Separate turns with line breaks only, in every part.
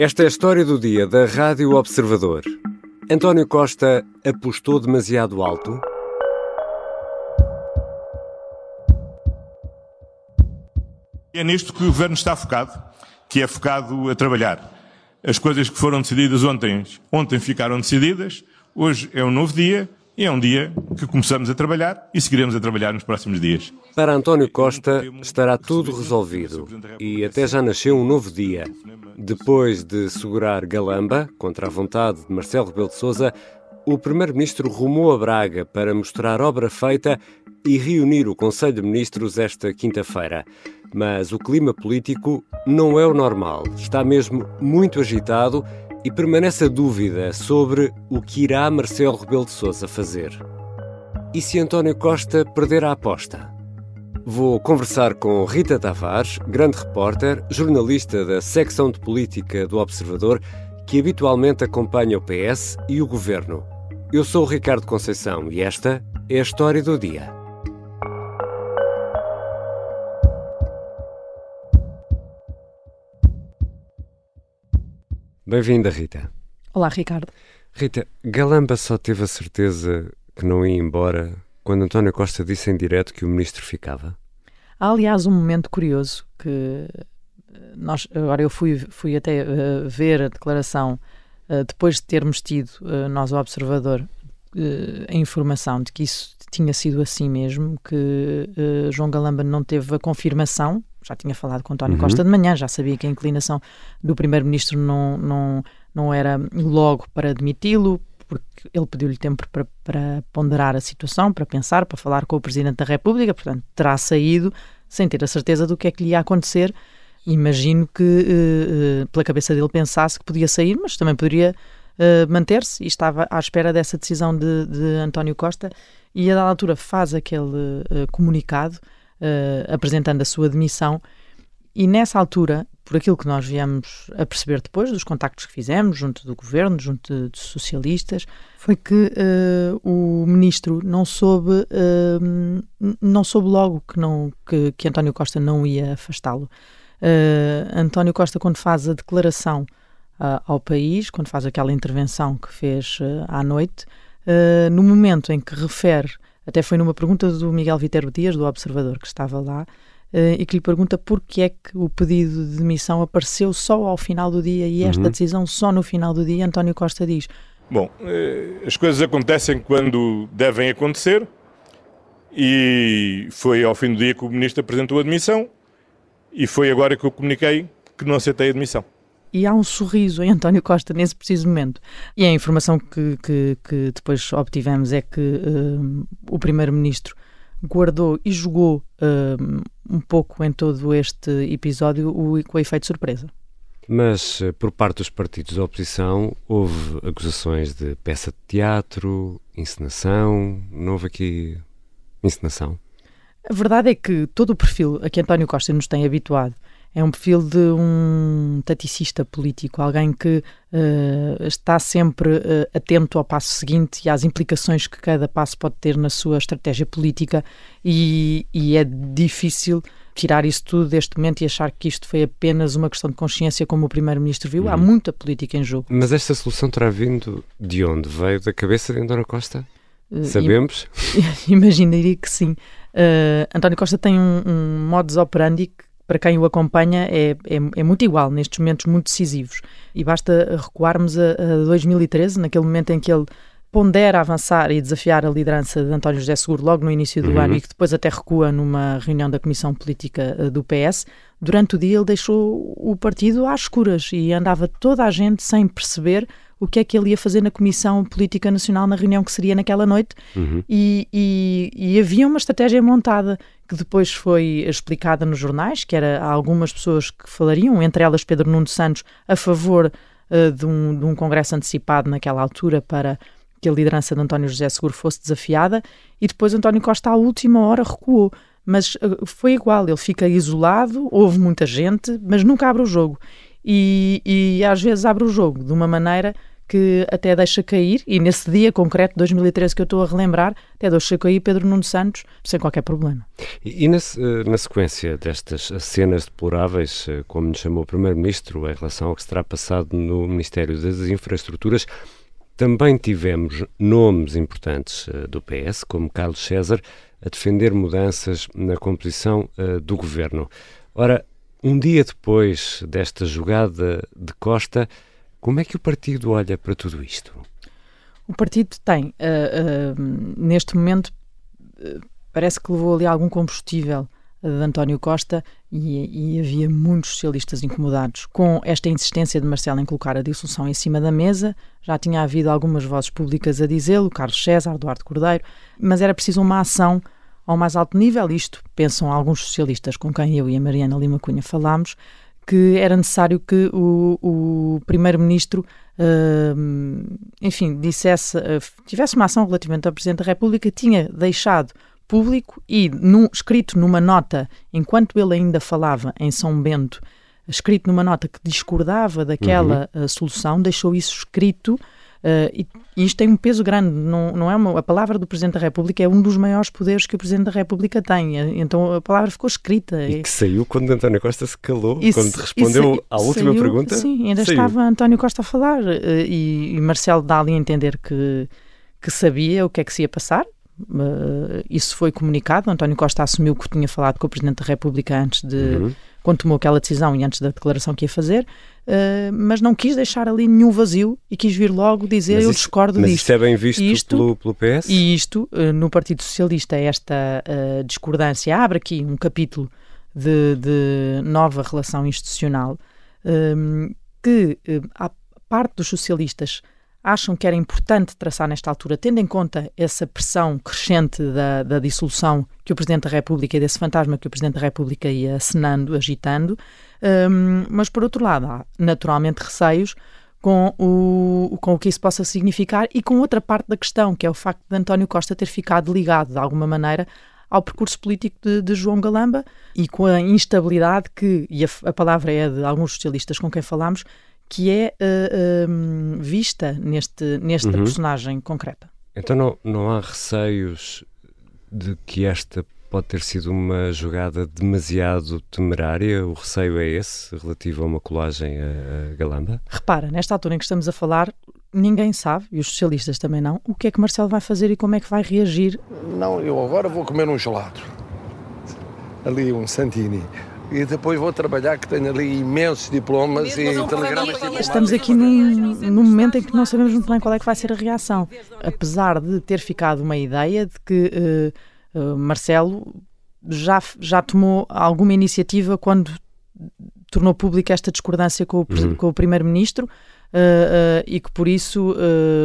Esta é a história do dia da Rádio Observador. António Costa apostou demasiado alto?
É nisto que o governo está focado, que é focado a trabalhar. As coisas que foram decididas ontem, ontem ficaram decididas, hoje é um novo dia e é um dia que começamos a trabalhar e seguiremos a trabalhar nos próximos dias.
Para António Costa estará tudo resolvido e até já nasceu um novo dia. Depois de segurar Galamba contra a vontade de Marcelo Rebelo de Sousa, o primeiro-ministro rumou a Braga para mostrar obra feita e reunir o Conselho de Ministros esta quinta-feira. Mas o clima político não é o normal. Está mesmo muito agitado e permanece a dúvida sobre o que irá Marcelo Rebelo de Sousa fazer. E se António Costa perder a aposta? Vou conversar com Rita Tavares, grande repórter, jornalista da secção de política do Observador, que habitualmente acompanha o PS e o governo. Eu sou o Ricardo Conceição e esta é a história do dia. Bem-vinda, Rita.
Olá, Ricardo.
Rita, Galamba só teve a certeza que não ia embora quando António Costa disse em direto que o ministro ficava?
Há, aliás, um momento curioso que eh, nós, agora eu fui, fui até uh, ver a declaração uh, depois de termos tido, uh, nós, o Observador, a informação de que isso tinha sido assim mesmo, que João Galamba não teve a confirmação já tinha falado com António uhum. Costa de manhã, já sabia que a inclinação do primeiro-ministro não, não, não era logo para admiti-lo, porque ele pediu-lhe tempo para, para, ponderar a situação, para pensar, para falar com o Presidente da República, portanto, terá saído sem ter a certeza do que é que lhe ia acontecer. Imagino que uh, uh, pela cabeça dele pensasse que podia sair, mas também poderia uh, manter-se e estava à espera dessa decisão de, de António Costa e a dada altura faz aquele comunicado uh, apresentando a sua demissão. E nessa altura, por aquilo que nós viemos a perceber depois dos contactos que fizemos junto do governo, junto de, socialistas, foi que uh, o ministro não soube, uh, não soube logo que, não, que, que António Costa não ia afastá-lo. Uh, António Costa, quando faz a declaração ao país, quando faz aquela intervenção que fez à noite, no momento em que refere até foi numa pergunta do Miguel Viterbo Dias, do Observador, que estava lá, Uh, e que lhe pergunta porquê é que o pedido de demissão apareceu só ao final do dia e esta uhum. decisão só no final do dia. António Costa diz:
Bom, eh, as coisas acontecem quando devem acontecer e foi ao fim do dia que o Ministro apresentou a demissão e foi agora que eu comuniquei que não aceitei a demissão
e há um sorriso em António Costa nesse preciso momento. E a informação que, que, que depois obtivemos é que uh, o Primeiro-Ministro guardou e jogou uh, um pouco em todo este episódio o, com o efeito surpresa.
Mas, eh, por parte dos partidos da oposição, houve acusações de peça de teatro, encenação. Não houve aqui encenação?
A verdade é que todo o perfil a que António Costa nos tem habituado é um perfil de um taticista político, alguém que uh, está sempre uh, atento ao passo seguinte e às implicações que cada passo pode ter na sua estratégia política, e, e é difícil tirar isso tudo deste momento e achar que isto foi apenas uma questão de consciência, como o Primeiro-Ministro viu. Há uhum. muita política em jogo.
Mas esta solução terá vindo de onde? Veio da cabeça de António Costa? Uh, Sabemos?
Imaginaria que sim. Uh, António Costa tem um, um modus operandi que para quem o acompanha é, é, é, muito igual nestes momentos muito decisivos. E basta recuarmos a, a 2013, naquele momento em que ele pondera avançar e desafiar a liderança de António José Seguro logo no início do uhum. ano e que depois até recua numa reunião da Comissão Política eh, do PS, durante o dia ele deixou o partido às escuras e andava toda a gente sem perceber o que é que ele ia fazer na Comissão Política Nacional na reunião que seria naquela noite uhum. e, e, e, havia uma estratégia montada que depois foi explicada nos jornais, que era algumas pessoas que falariam, entre elas Pedro Nuno Santos, a favor uh, de, um, de um congresso antecipado naquela altura para que a liderança de António José Seguro fosse desafiada e depois António Costa à última hora recuou mas uh, foi igual, ele fica isolado, houve muita gente, mas nunca abre o jogo. E, e às vezes abre o jogo de uma maneira que até deixa cair, e nesse dia concreto de 2013 que eu estou a relembrar, até deixa cair Pedro Nuno Santos sem qualquer problema.
E, e na, na, sequência destas cenas deploráveis, eh, como nos chamou o Primeiro-Ministro, em relação ao que se terá passado no Ministério das Infraestruturas, também tivemos nomes importantes uh, do PS, como Carlos César, a defender mudanças na composição do governo. Ora, um dia depois desta jogada de Costa, como é que o partido olha para tudo isto?
O partido tem, uh, uh, neste momento, uh, parece que levou ali algum combustível de António Costa e, e, havia muitos socialistas incomodados com esta insistência de Marcelo em colocar a dissolução em cima da mesa. Já tinha havido algumas vozes públicas a dizê-lo, Carlos César, Eduardo Cordeiro, mas era preciso uma ação ao mais alto nível. Isto pensam alguns socialistas com quem eu e a Mariana Lima Cunha falámos, que era necessário que o, o primeiro-ministro, uh, enfim, dissesse, uh, tivesse uma ação relativamente ao Presidente da República, tinha deixado público e num, escrito numa nota, enquanto ele ainda falava em São Bento, escrito numa nota que discordava daquela uhum. uh, solução, deixou isso escrito Uh, e, isto tem um peso grande, não, não é uma, a palavra do Presidente da República é um dos maiores poderes que o Presidente da República tem, então a palavra ficou escrita.
E que saiu quando António Costa se calou, isso, quando respondeu à última
saiu,
pergunta.
Sim, ainda saiu. estava António Costa a falar uh, e, e, Marcelo dá ali a entender que, que sabia o que é que se ia passar. Uh, isso foi comunicado. António Costa assumiu que tinha falado com o Presidente da República antes de. Uhum quando tomou aquela decisão e antes da declaração que ia fazer, uh, mas não quis deixar ali nenhum vazio e quis vir logo dizer mas eu discordo
mas
disto.
Mas isso é bem visto isto, pelo, pelo, PS?
E isto, uh, no Partido Socialista, esta uh, discordância abre aqui um capítulo de, de nova relação institucional que a parte dos socialistas acham que era importante traçar nesta altura, tendo em conta essa pressão crescente da, da, dissolução que o Presidente da República e desse fantasma que o Presidente da República ia acenando, agitando, um, mas por outro lado há naturalmente receios com o, com o que isso possa significar e com outra parte da questão, que é o facto de António Costa ter ficado ligado de alguma maneira ao percurso político de, de João Galamba e com a instabilidade que, e a, a palavra é de alguns socialistas com quem falámos, que é uh, uh, vista neste, nesta uhum. personagem concreta.
Então não, não há receios de que esta pode ter sido uma jogada demasiado temerária? O receio é esse, relativo a uma colagem a, a Galamba?
Repara, nesta altura em que estamos a falar, ninguém sabe, e os socialistas também não, o que é que Marcelo vai fazer e como é que vai reagir.
Não, eu agora vou comer um gelado. Ali um Santini e depois vou trabalhar que tenho ali imensos diplomas e telegramas.
Estamos aqui num, num, momento em que não sabemos muito bem qual é que vai ser a reação. Apesar de ter ficado uma ideia de que uh, uh, Marcelo já, já tomou alguma iniciativa quando tornou pública esta discordância com o, uhum. com o Primeiro-Ministro uh, e que por isso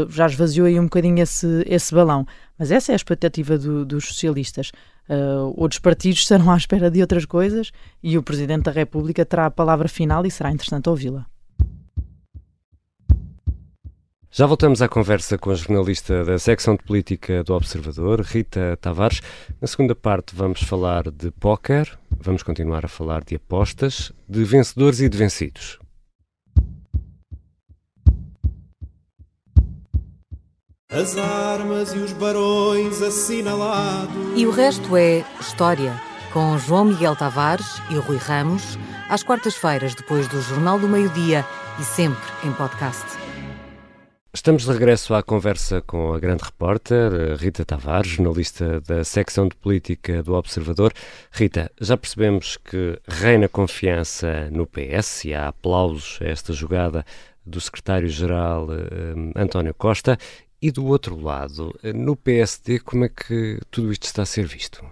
já esvaziou aí um bocadinho esse, esse balão. Mas essa é a expectativa do, dos socialistas. Uh, outros partidos estarão à espera de outras coisas e o Presidente da República terá a palavra final e será interessante ouvi-la.
Já voltamos à conversa com a jornalista da secção de política do Observador, Rita Tavares. Na segunda parte vamos falar de póquer, vamos continuar a falar de apostas, de vencedores e de vencidos.
As armas e os barões assinalados.
E o resto é história, com João Miguel Tavares e Rui Ramos, às quartas-feiras, depois do Jornal do Meio-Dia e sempre em podcast.
Estamos de regresso à conversa com a grande repórter Rita Tavares, jornalista da secção de política do Observador. Rita, já percebemos que reina confiança no PS e há aplausos a esta jogada do secretário-geral eh, António Costa e do outro lado, no PSD, como é que tudo isto está a ser visto?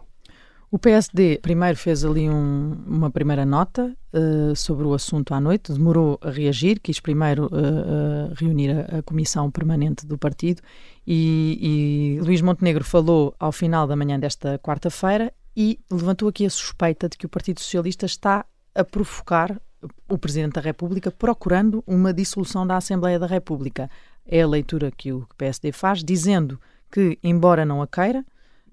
O PSD primeiro fez ali um, uma primeira nota uh, sobre o assunto à noite, demorou a reagir, quis primeiro uh, uh, reunir a, a, comissão permanente do partido e, e Luís Montenegro falou ao final da manhã desta quarta-feira e levantou aqui a suspeita de que o Partido Socialista está a provocar o Presidente da República procurando uma dissolução da Assembleia da República. É a leitura que o PSD faz, dizendo que, embora não a queira,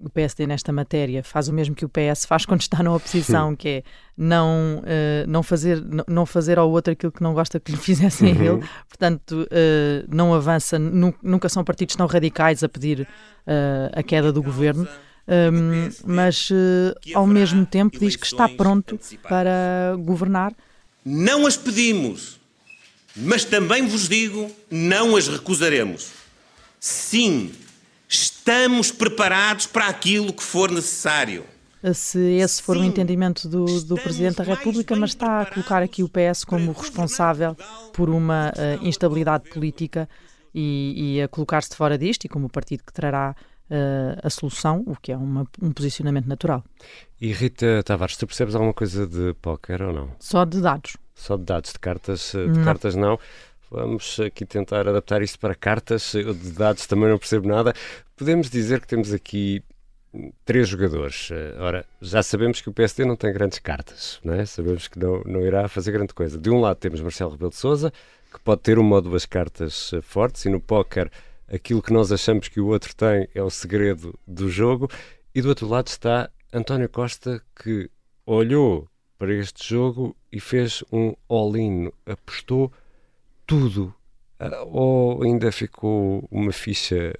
o PSD nesta matéria faz o mesmo que o PS faz quando está na oposição, que é não, uh, não, fazer, não fazer ao outro aquilo que não gosta que lhe fizessem uhum. a ele. Portanto, uh, não avança, nu nunca são partidos tão radicais a pedir uh, a queda do governo. Um, mas ao mesmo tempo diz que está pronto para governar.
Não as pedimos, mas também vos digo, não as recusaremos. Sim, Estamos preparados para aquilo que for necessário.
Se esse for Sim, o entendimento do, do Presidente da República, mas está a colocar aqui o PS como responsável por uma uh, instabilidade política e, e a colocar-se fora disto e como o partido que trará uh, a solução, o que é uma, um posicionamento natural.
E Rita Tavares, tu percebes alguma coisa de póquer ou não?
Só de dados.
Só de dados, de cartas, de não. cartas não. Vamos aqui tentar adaptar isto para cartas. Eu de dados também não percebo nada. Podemos dizer que temos aqui três jogadores. Eh, ora, já sabemos que o PSD não tem grandes cartas, não é? sabemos que não, não irá fazer grande coisa. De um lado temos Marcelo Rebelo de Souza, que pode ter uma ou duas cartas eh, fortes, e no póquer aquilo que nós achamos que o outro tem é o segredo do jogo. E do outro lado está António Costa, que olhou para este jogo e fez um all-in, apostou tudo? Ah, ou ainda ficou uma ficha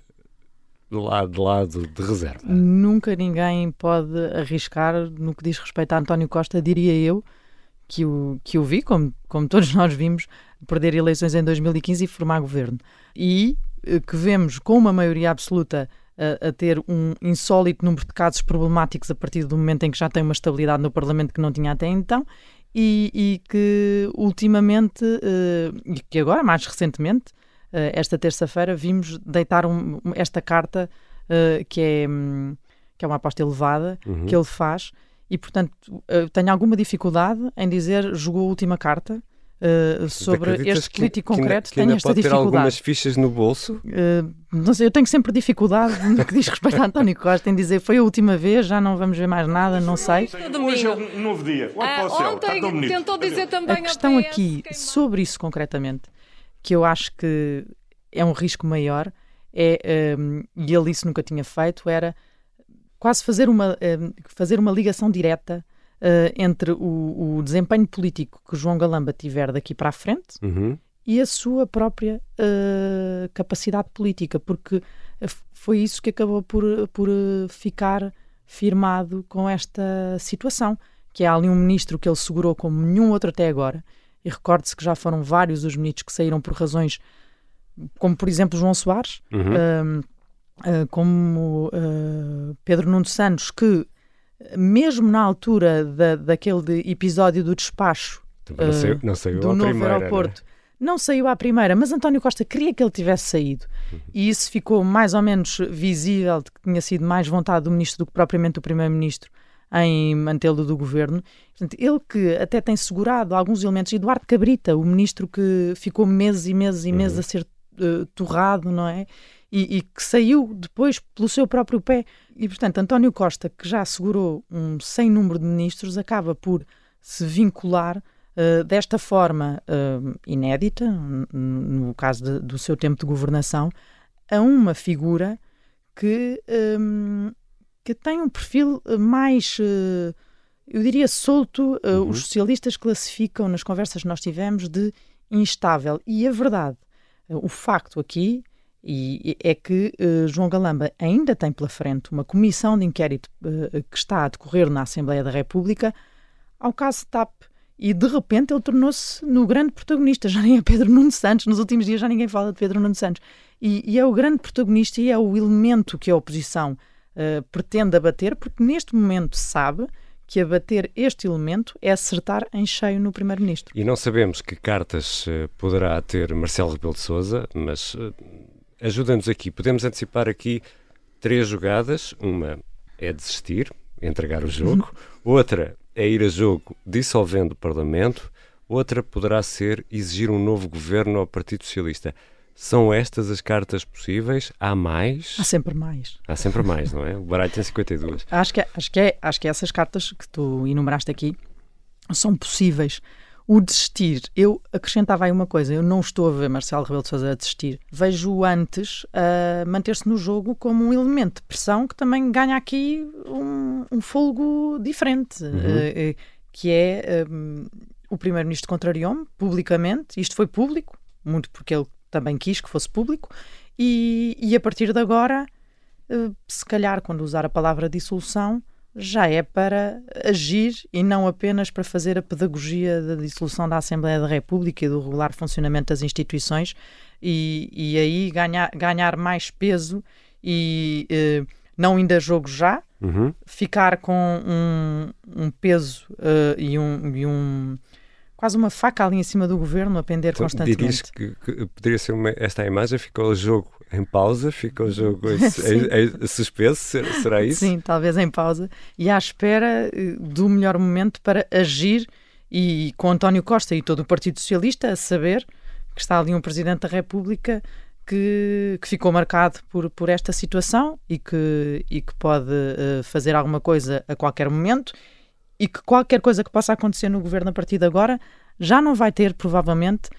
de lado, de lado de reserva?
Nunca ninguém pode arriscar no que diz respeito a António Costa, diria eu, que o, que o vi, como, como todos nós vimos, perder eleições em 2015 e formar governo. E eh, que vemos com uma maioria absoluta a, a, ter um insólito número de casos problemáticos a partir do momento em que já tem uma estabilidade no Parlamento que não tinha até então e, e que ultimamente, uh, e que agora, mais recentemente, uh, esta terça-feira, vimos deitar um, esta carta uh, que, é, um, que é uma aposta elevada uhum. que ele faz. E, portanto, tenho alguma dificuldade em dizer jogou a última carta uh, sobre este político concreto
que ainda, que ainda pode ter algumas fichas no bolso?
Uh, não sei, eu tenho sempre dificuldade no que diz respeito a António Costa em dizer foi a última vez, já não vamos ver mais nada, não sei.
Hoje é um novo dia.
Ah, ontem tentou dizer também
A questão aqui, sobre isso concretamente, que eu acho que é um risco maior, é, um, e ele isso nunca tinha feito, era quase fazer uma, um, fazer uma ligação direta uh, entre o, o, desempenho político que João Galamba tiver daqui para a frente uhum. e a sua própria uh, capacidade política, porque foi isso que acabou por, por ficar firmado com esta situação, que é ali um ministro que ele segurou como nenhum outro até agora, e recorde-se que já foram vários os ministros que saíram por razões como, por exemplo, João Soares, uhum. uh, como uh, Pedro Nuno Santos, que mesmo na altura da, daquele episódio do despacho
não saiu, não saiu
do novo
primeira,
aeroporto, não saiu à primeira, mas António Costa queria que ele tivesse saído. Uhum. E isso ficou mais ou menos visível de que tinha sido mais vontade do ministro do que propriamente do primeiro-ministro em mantê-lo do governo. Portanto, ele que até tem segurado alguns elementos, Eduardo Cabrita, o ministro que ficou meses e meses e meses uhum. a ser uh, torrado, não é? E, e, que saiu depois pelo seu próprio pé. E, portanto, António Costa, que já assegurou um sem número de ministros, acaba por se vincular uh, desta forma uh, inédita, no caso de, do seu tempo de governação, a uma figura que, um, ehm, que tem um perfil mais, uh, eu diria, solto. Uhum. Os socialistas classificam, nas conversas que nós tivemos, de instável. E a verdade, o facto aqui e é que uh, João Galamba ainda tem pela frente uma comissão de inquérito uh, que está a decorrer na Assembleia da República ao caso TAP. E de repente ele tornou-se no grande protagonista. Já nem é Pedro Nuno Santos. Nos últimos dias já ninguém fala de Pedro Nuno Santos. E, e é o grande protagonista e é o elemento que a oposição uh, pretende abater, porque neste momento sabe que abater este elemento é acertar em cheio no Primeiro-Ministro.
E não sabemos que cartas poderá ter Marcelo Rebelo de Sousa, mas ajuda-nos aqui. Podemos antecipar aqui três jogadas. Uma é desistir, entregar o jogo. Outra é ir a jogo dissolvendo o Parlamento. Outra poderá ser exigir um novo governo ao Partido Socialista. São estas as cartas possíveis? Há mais?
Há sempre mais.
Há sempre mais, não é? O baralho tem 52.
Acho que, acho que, é, acho que essas cartas que tu enumeraste aqui são possíveis. O desistir, eu acrescentava aí uma coisa, eu não estou a ver Marcelo Rebelo de Sousa a desistir. Vejo antes a manter-se no jogo como um elemento de pressão que também ganha aqui um, um folgo diferente, uhum. uh, que é um, o primeiro-ministro contrariou-me publicamente, isto foi público, muito porque ele também quis que fosse público, e, e a partir de agora, uh, se calhar quando usar a palavra dissolução, já é para agir e não apenas para fazer a pedagogia da dissolução da Assembleia da República e do regular funcionamento das instituições e, e aí ganhar, ganhar mais peso e eh, não indo a jogo já, uhum. ficar com um, um peso uh, e, um, e um quase uma faca ali em cima do governo a pender constantemente.
Dirias que, que poderia ser uma, esta imagem, ficou o jogo em pausa, fica o jogo em suspenso, será isso?
Sim, talvez em pausa e à espera eh, do melhor momento para agir e com António Costa e todo o Partido Socialista a saber que está ali um Presidente da República que, que ficou marcado por, por esta situação e que, e que pode uh, fazer alguma coisa a qualquer momento e que qualquer coisa que possa acontecer no governo a partir de agora já não vai ter, provavelmente,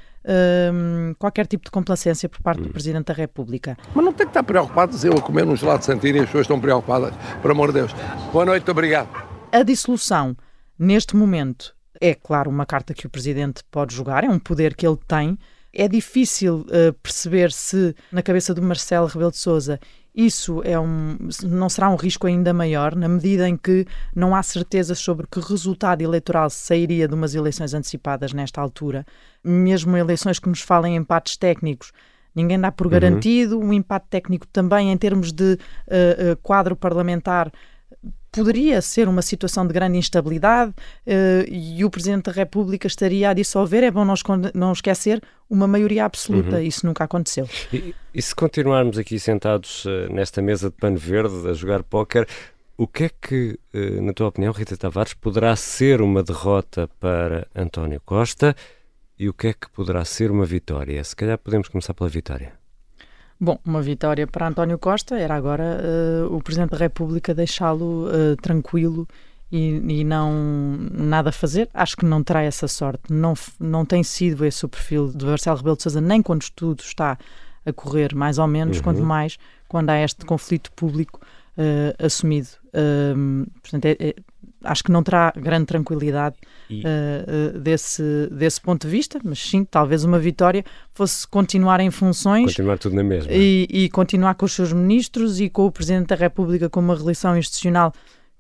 um, qualquer tipo de complacência por parte do hum. Presidente da República.
Mas não tem que estar preocupado eu a comer um gelado de Santina e as pessoas estão preocupadas, por amor de Deus. Boa noite, obrigado.
A dissolução, neste momento, é claro uma carta que o Presidente pode jogar, é um poder que ele tem. É difícil uh, perceber se, na cabeça do Marcelo Rebelo de Sousa, isso é um, não será um risco ainda maior, na medida em que não há certeza sobre que resultado eleitoral sairia de umas eleições antecipadas nesta altura. Mesmo eleições que nos falem empates técnicos, ninguém dá por uhum. garantido. Um empate técnico também, em termos de uh, uh, quadro parlamentar, poderia ser uma situação de grande instabilidade uh, e o Presidente da República estaria a dissolver. É bom não, não esquecer uma maioria absoluta. Uhum. Isso nunca aconteceu.
E, e, se continuarmos aqui sentados uh, nesta mesa de pano verde a jogar póquer, o que é que, uh, na tua opinião, Rita Tavares, poderá ser uma derrota para António Costa e o que é que poderá ser uma vitória? Se calhar podemos começar pela vitória.
Bom, uma vitória para António Costa era agora uh, o Presidente da República deixá-lo uh, tranquilo e, e, não nada fazer. Acho que não terá essa sorte. Não, não tem sido esse o perfil de Marcelo Rebelo de Sousa, nem quando tudo está a correr mais ou menos, uhum. quanto mais quando há este conflito público uh, assumido. portanto, é, é, acho que não terá grande tranquilidade e... uh, uh, desse, desse ponto de vista, mas sim, talvez uma vitória fosse continuar em funções.
Continuar tudo na mesma.
E, e continuar com os seus ministros e com o Presidente da República com uma relação institucional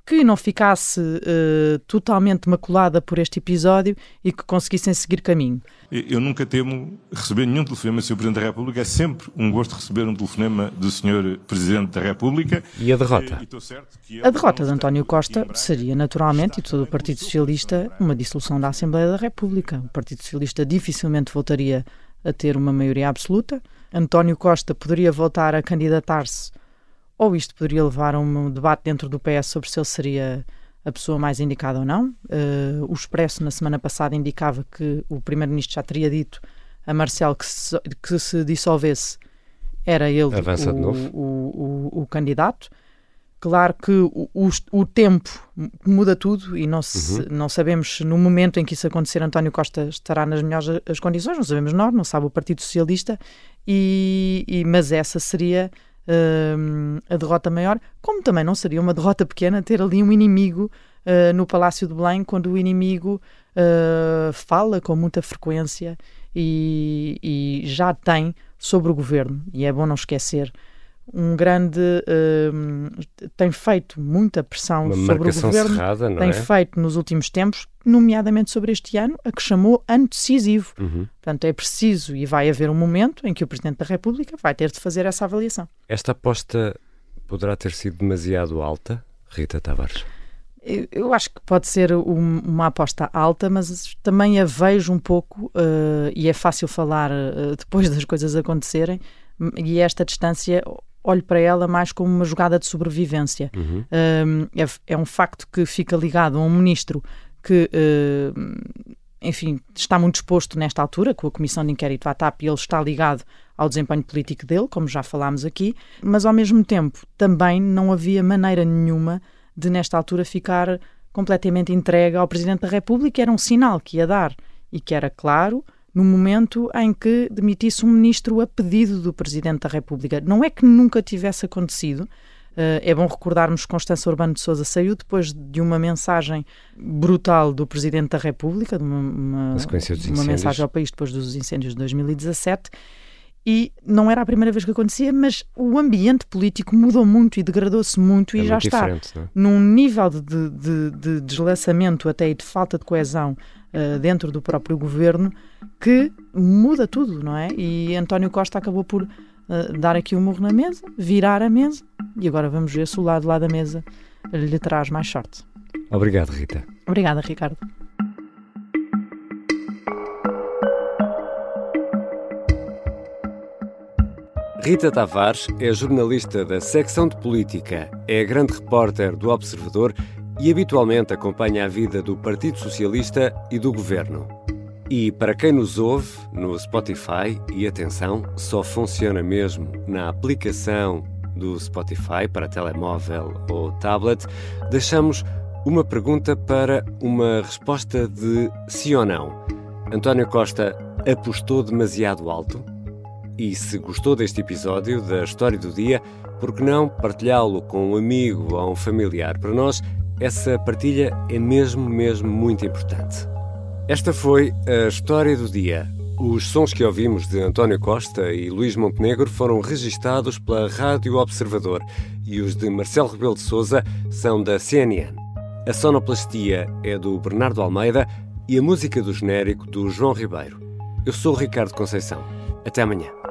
que não ficasse uh, totalmente maculada por este episódio e que conseguissem seguir caminho.
Eu nunca temo receber nenhum telefonema do Sr. Presidente da República. É sempre um gosto receber um telefonema do Sr. Presidente da República.
E a derrota?
a derrota de António Costa seria, naturalmente, e todo o Partido Socialista, uma dissolução da Assembleia da República. O Partido Socialista dificilmente voltaria a ter uma maioria absoluta. António Costa poderia voltar a candidatar-se ou isto poderia levar a um debate dentro do PS sobre se ele seria a pessoa mais indicada ou não. Uh, o Expresso, na semana passada, indicava que o Primeiro-Ministro já teria dito a Marcelo que se, que se dissolvesse era ele o, o, o, o, candidato. Claro que o, tempo muda tudo e não, se, uhum. não sabemos no momento em que isso acontecer António Costa estará nas melhores as condições, não sabemos nós, não sabe o Partido Socialista, e, e mas essa seria uh, a derrota maior, como também não seria uma derrota pequena ter ali um inimigo uh, no Palácio de Belém, quando o inimigo uh, fala com muita frequência e, e, já tem sobre o governo, e é bom não esquecer. Um grande uh, tem feito muita pressão Uma sobre o governo,
cerrada,
tem
é?
feito nos últimos tempos, nomeadamente sobre este ano, a que chamou ano decisivo. Uhum. Portanto, é preciso e vai haver um momento em que o Presidente da República vai ter de fazer essa avaliação.
Esta aposta poderá ter sido demasiado alta, Rita Tavares?
Eu, eu acho que pode ser um, uma aposta alta, mas também a vejo um pouco, uh, e é fácil falar uh, depois das coisas acontecerem, e esta distância olho para ela mais como uma jogada de sobrevivência. Uhum. Um, é, é, um facto que fica ligado a um ministro que, uh, enfim, está muito exposto nesta altura com a Comissão de Inquérito à TAP e ele está ligado ao desempenho político dele, como já falámos aqui, mas ao mesmo tempo também não havia maneira nenhuma de, nesta altura, ficar completamente entregue ao Presidente da República. Era um sinal que ia dar e que era claro no momento em que demitisse um ministro a pedido do Presidente da República. Não é que nunca tivesse acontecido. Uh, é bom recordarmos que Constança Urbano de Souza saiu depois de uma mensagem brutal do Presidente da República, de uma, uma, uma mensagem ao país depois dos incêndios de 2017, e não era a primeira vez que acontecia, mas o ambiente político mudou muito e degradou-se muito
é
e já
muito
está
é?
num nível de, de, de, deslaçamento até e de falta de coesão uh, dentro do próprio governo que muda tudo, não é? E António Costa acabou por uh, dar aqui um murro na mesa, virar a mesa e agora vamos ver se o lado lá da mesa lhe traz mais sorte.
Obrigado, Rita.
Obrigada, Ricardo.
Rita Tavares é jornalista da secção de política, é grande repórter do Observador e habitualmente acompanha a vida do Partido Socialista e do governo. E para quem nos ouve no Spotify, e atenção, só funciona mesmo na aplicação do Spotify para telemóvel ou tablet, deixamos uma pergunta para uma resposta de sim ou não. António Costa apostou demasiado alto? E se gostou deste episódio da História do Dia, por que não partilhá-lo com um amigo ou um familiar? Para nós, essa partilha é mesmo, mesmo muito importante. Esta foi a História do Dia. Os sons que ouvimos de António Costa e Luís Montenegro foram registados pela Rádio Observador e os de Marcelo Rebelo de Souza são da CNN. A sonoplastia é do Bernardo Almeida e a música do genérico do João Ribeiro. Eu sou Ricardo Conceição. Até amanhã.